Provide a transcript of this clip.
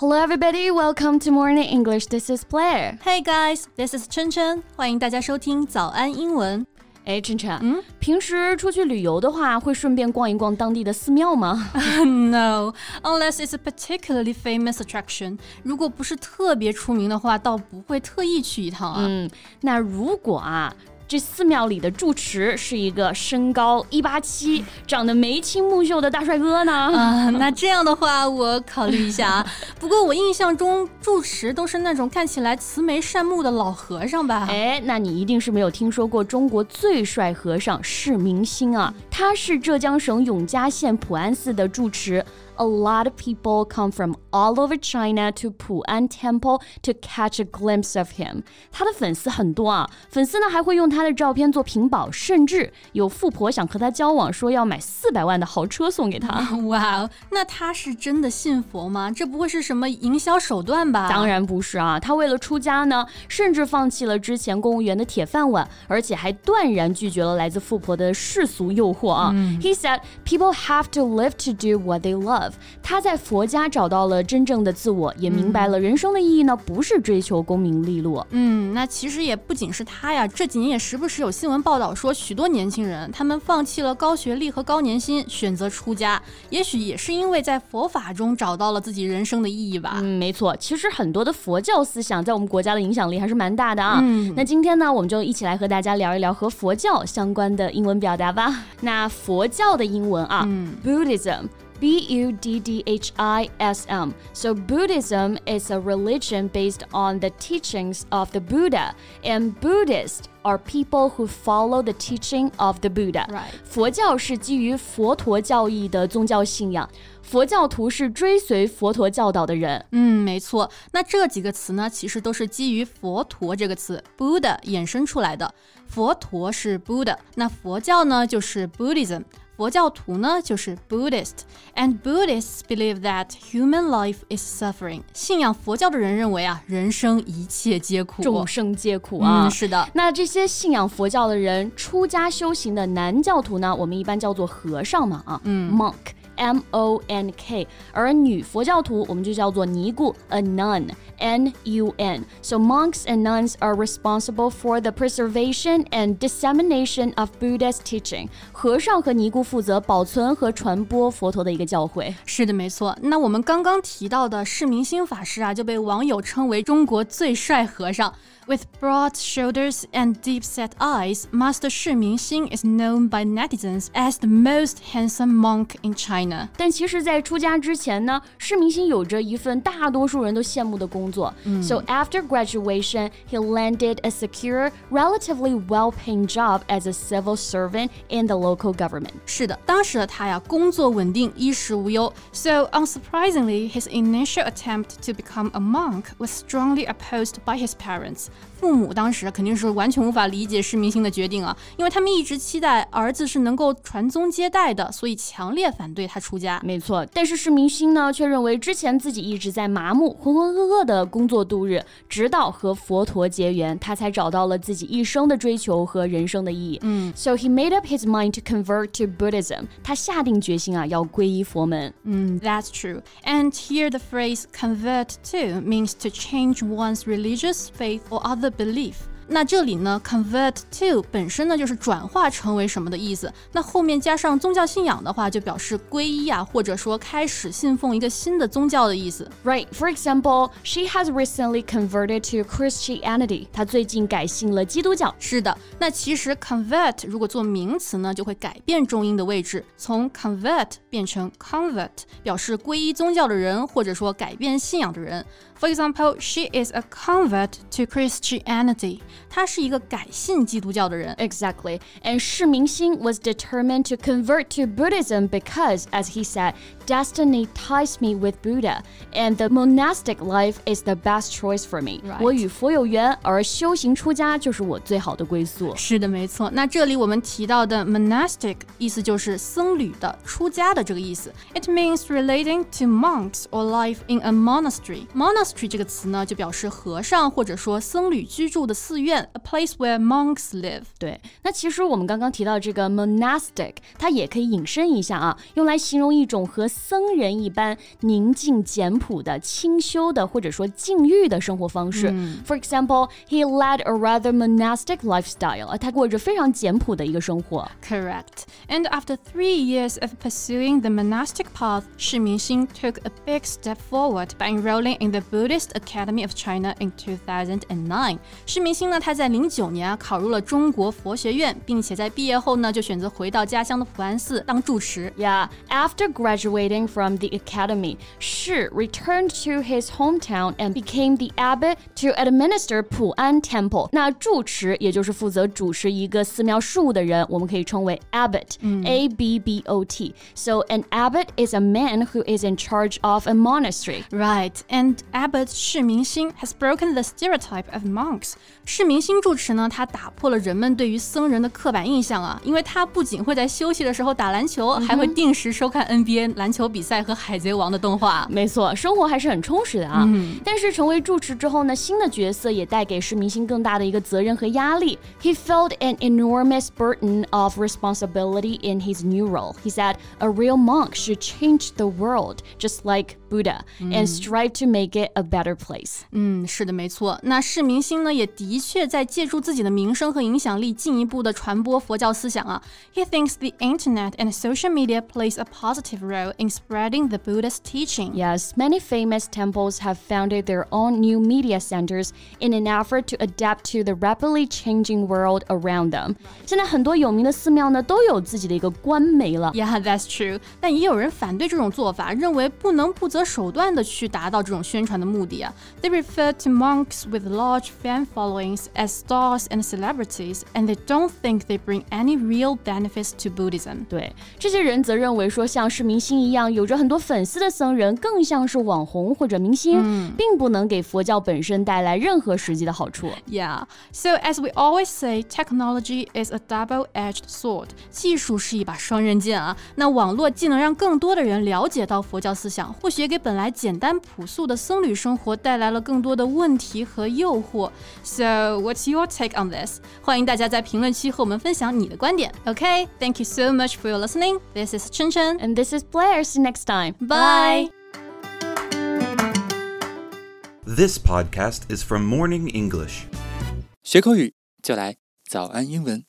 Hello, everybody. Welcome to Morning English. This is Blair. Hey guys, this is Chen Chen. 欢迎大家收听早安英文。哎，琛琛，嗯，平时出去旅游的话，会顺便逛一逛当地的寺庙吗？No, unless it's a particularly famous attraction. 如果不是特别出名的话，倒不会特意去一趟啊。嗯，那如果啊，这寺庙里的住持是一个身高一八七、长得眉清目秀的大帅哥呢？啊，那这样的话我考虑一下啊。不过我印象中住持都是那种看起来慈眉善目的老和尚吧？哎，那你一定是没有听说过中国最帅和尚释明星啊！他是浙江省永嘉县普安寺的住持。a lot of people come from all over China to Pu'an Temple to catch a glimpse of him。他的粉丝很多啊，粉丝呢还会用他的照片做屏保，甚至有富婆想和他交往，说要买四百万的豪车送给他。哇，那他是真的信佛吗？这不会是什么营销手段吧？当然不是啊，他为了出家呢，甚至放弃了之前公务员的铁饭碗，而且还断然拒绝了来自富婆的世俗诱惑啊。嗯、He said people have to live to do what they love。 他在佛家找到了真正的自我，也明白了人生的意义呢，不是追求功名利禄。嗯，那其实也不仅是他呀，这几年也时不时有新闻报道说，许多年轻人他们放弃了高学历和高年薪，选择出家，也许也是因为在佛法中找到了自己人生的意义吧。嗯，没错，其实很多的佛教思想在我们国家的影响力还是蛮大的啊。嗯，那今天呢，我们就一起来和大家聊一聊和佛教相关的英文表达吧。那佛教的英文啊嗯，Buddhism。B U D D H I S M. So, Buddhism is a religion based on the teachings of the Buddha, and Buddhists are people who follow the teaching of the Buddha. Right. 佛教是基于佛陀教义的宗教信仰，佛教徒是追随佛陀教导的人。嗯，没错。那这几个词呢，其实都是基于佛陀这个词 Buddha 衍生出来的。佛陀是 Buddha，那佛教呢就是 Buddhism。 佛教徒呢就是 Buddhist，and Buddhists believe that human life is suffering。信仰佛教的人认为啊，人生一切皆苦，众生皆苦啊。嗯，是的。那这些信仰佛教的人，出家修行的男教徒呢，我们一般叫做和尚嘛啊，嗯，monk。M O N K，而女佛教徒我们就叫做尼姑，a nun。N U N. So monks and nuns are responsible for the preservation and dissemination of Buddha's teaching. 和尚和尼姑负责保存和传播佛陀的一个教诲。是的，没错。那我们刚刚提到的释明星法师啊，就被网友称为中国最帅和尚。With broad shoulders and deep-set eyes, Master Shi Mingxing is known by netizens as the most handsome monk in China. 但其实，在出家之前呢，释明星有着一份大多数人都羡慕的工 工作。So after graduation, he landed a secure, relatively well-paying job as a civil servant in the local government. 是的，当时的他呀，工作稳定，衣食无忧。So unsurprisingly, his initial attempt to become a monk was strongly opposed by his parents. 父母当时肯定是完全无法理解释明心的决定啊，因为他们一直期待儿子是能够传宗接代的，所以强烈反对他出家。没错，但是释明心呢，却认为之前自己一直在麻木、浑浑噩噩的。工作度日，直到和佛陀结缘，他才找到了自己一生的追求和人生的意义。嗯，So he made up his mind to convert to Buddhism。他下定决心啊，要皈依佛门。嗯，That's true. And here the phrase "convert to" means to change one's religious faith or other belief. 那这里呢，convert to 本身呢就是转化成为什么的意思。那后面加上宗教信仰的话，就表示皈依啊，或者说开始信奉一个新的宗教的意思。Right. For example, she has recently converted to Christianity. 她最近改信了基督教。是的。那其实 convert 如果做名词呢，就会改变重音的位置，从 convert 变成 convert，表示皈依宗教的人，或者说改变信仰的人。For example, she is a convert to Christianity. Exactly. And Shi Mingxin was determined to convert to Buddhism because, as he said, destiny ties me with Buddha, and the monastic life is the best choice for me. 我与佛有缘，而修行出家就是我最好的归宿。是的，没错。那这里我们提到的 monastic 意思就是僧侣的、出家的这个意思。It means relating to monks or life in a monastery. Monastery 这个词呢，就表示和尚或者说僧侣居住的寺院，a place where monks live。对，那其实我们刚刚提到这个 monastic，它也可以引申一下啊，用来形容一种和 僧人一般宁静简朴的清修的或者说禁欲的生活方式。嗯、For example, he led a rather monastic lifestyle. 他过着非常简朴的一个生活。Correct. And after three years of pursuing the monastic path, Shi Mingxin took a big step forward by enrolling in the Buddhist Academy of China in 2009. 释明心呢，他在零九年啊考入了中国佛学院，并且在毕业后呢，就选择回到家乡的普安寺当住持。Yeah, after graduating graduating from the academy, Shi returned to his hometown and became the abbot to administer Pu'an Temple. 那住持也就是负责主持一个寺庙事务的人，我们可以称为 abbot, mm. A B B O T. So an abbot is a man who is in charge of a monastery. Right, and abbot 释明心 has broken the stereotype of monks. 释明心住持呢，他打破了人们对于僧人的刻板印象啊，因为他不仅会在休息的时候打篮球，还会定时收看 NBA 篮球。比赛和海贼王的动画。没错，生活还是很充实的啊。但是成为住持之后呢，新的角色也带给释明星更大的一个责任和压力。He felt an enormous burden of responsibility in his new role. He said, "A real monk should change the world, just like Buddha and mm. strive to make it a better place。嗯，是的，没错。那释明心呢，也的确在借助自己的名声和影响力，进一步的传播佛教思想啊。He thinks the internet and social media plays a positive role in spreading the Buddha's teaching. Yes, many famous temples have founded their own new media centers in an effort to adapt to the rapidly changing world around them. 现在很多有名的寺庙呢，都有自己的一个官媒了。Yeah, that's true. 择手段的去达到这种宣传的目的啊。They refer to monks with large fan followings as stars and celebrities, and they don't think they bring any real benefits to Buddhism. 对，这些人则认为说，像是明星一样有着很多粉丝的僧人，更像是网红或者明星，并不能给佛教本身带来任何实际的好处。 Yeah. So as we always say, technology is a double-edged sword. 技术是一把双刃剑啊。那网络既能让更多的人了解到佛教思想，或许也 给本来简单朴素的僧侣生活带来了更多的问题和诱惑。So what's your take on this? 欢迎大家在评论区和我们分享你的观点。Okay, thank you so much for your listening. This is Chen Chen. And this is Blair. See you next time. Bye. This podcast is from Morning English. 学口语就来早安英文。